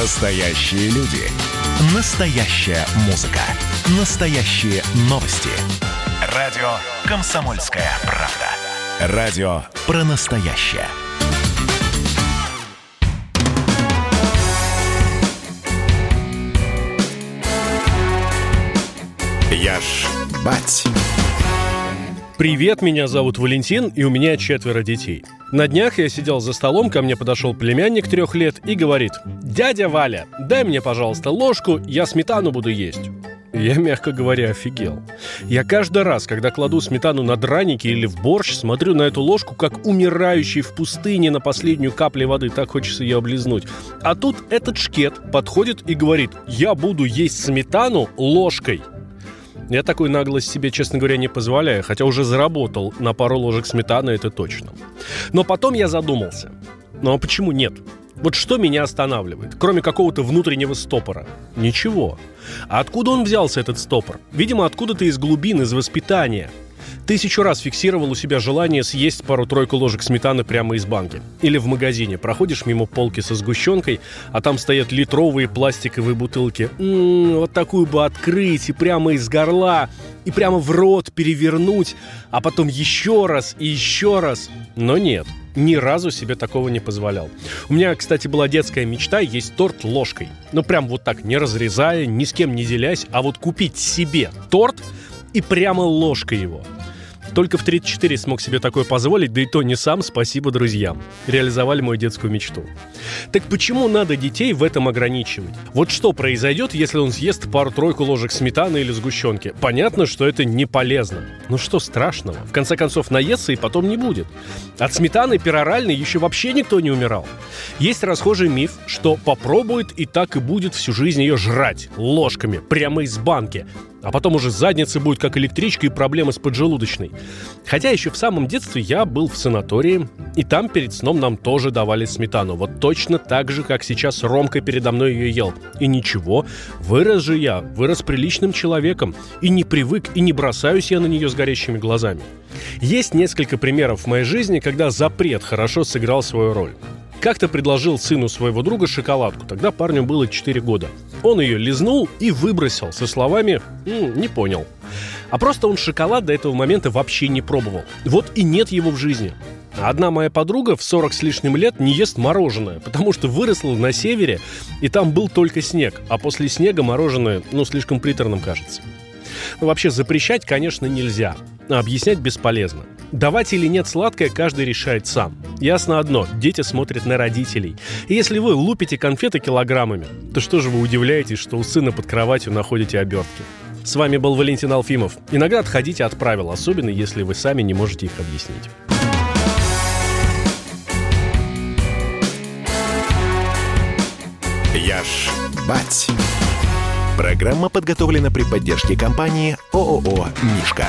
Настоящие люди. Настоящая музыка. Настоящие новости. Радио «Комсомольская правда». Радио про настоящее. Я ж бать. Привет, меня зовут Валентин, и у меня четверо детей. На днях я сидел за столом, ко мне подошел племянник трех лет и говорит, «Дядя Валя, дай мне, пожалуйста, ложку, я сметану буду есть». Я, мягко говоря, офигел. Я каждый раз, когда кладу сметану на драники или в борщ, смотрю на эту ложку, как умирающий в пустыне на последнюю каплю воды. Так хочется ее облизнуть. А тут этот шкет подходит и говорит, я буду есть сметану ложкой. Я такой наглость себе, честно говоря, не позволяю, хотя уже заработал на пару ложек сметаны, это точно. Но потом я задумался. Ну а почему нет? Вот что меня останавливает, кроме какого-то внутреннего стопора? Ничего. А откуда он взялся, этот стопор? Видимо, откуда-то из глубин, из воспитания – Тысячу раз фиксировал у себя желание съесть пару-тройку ложек сметаны прямо из банки. Или в магазине. Проходишь мимо полки со сгущенкой, а там стоят литровые пластиковые бутылки. М-м, вот такую бы открыть и прямо из горла, и прямо в рот перевернуть, а потом еще раз и еще раз. Но нет, ни разу себе такого не позволял. У меня, кстати, была детская мечта есть торт ложкой. Ну, прям вот так, не разрезая, ни с кем не делясь, а вот купить себе торт и прямо ложкой его – только в 34 смог себе такое позволить, да и то не сам, спасибо друзьям. Реализовали мою детскую мечту. Так почему надо детей в этом ограничивать? Вот что произойдет, если он съест пару-тройку ложек сметаны или сгущенки? Понятно, что это не полезно. Но что страшного? В конце концов, наестся и потом не будет. От сметаны пероральной еще вообще никто не умирал. Есть расхожий миф, что попробует и так и будет всю жизнь ее жрать ложками, прямо из банки. А потом уже задница будет как электричка и проблемы с поджелудочной. Хотя еще в самом детстве я был в санатории, и там перед сном нам тоже давали сметану. Вот точно так же, как сейчас Ромка передо мной ее ел. И ничего, вырос же я, вырос приличным человеком. И не привык, и не бросаюсь я на нее с горящими глазами. Есть несколько примеров в моей жизни, когда запрет хорошо сыграл свою роль. Как-то предложил сыну своего друга шоколадку. Тогда парню было 4 года. Он ее лизнул и выбросил со словами «М, «не понял». А просто он шоколад до этого момента вообще не пробовал. Вот и нет его в жизни. Одна моя подруга в 40 с лишним лет не ест мороженое, потому что выросла на севере, и там был только снег, а после снега мороженое, ну, слишком приторным кажется. Ну, вообще, запрещать, конечно, нельзя, а объяснять бесполезно. Давать или нет сладкое каждый решает сам. Ясно одно, дети смотрят на родителей. И если вы лупите конфеты килограммами, то что же вы удивляетесь, что у сына под кроватью находите обертки? С вами был Валентин Алфимов. Иногда отходите от правил, особенно если вы сами не можете их объяснить. Я ж бать. Программа подготовлена при поддержке компании ООО «Мишка».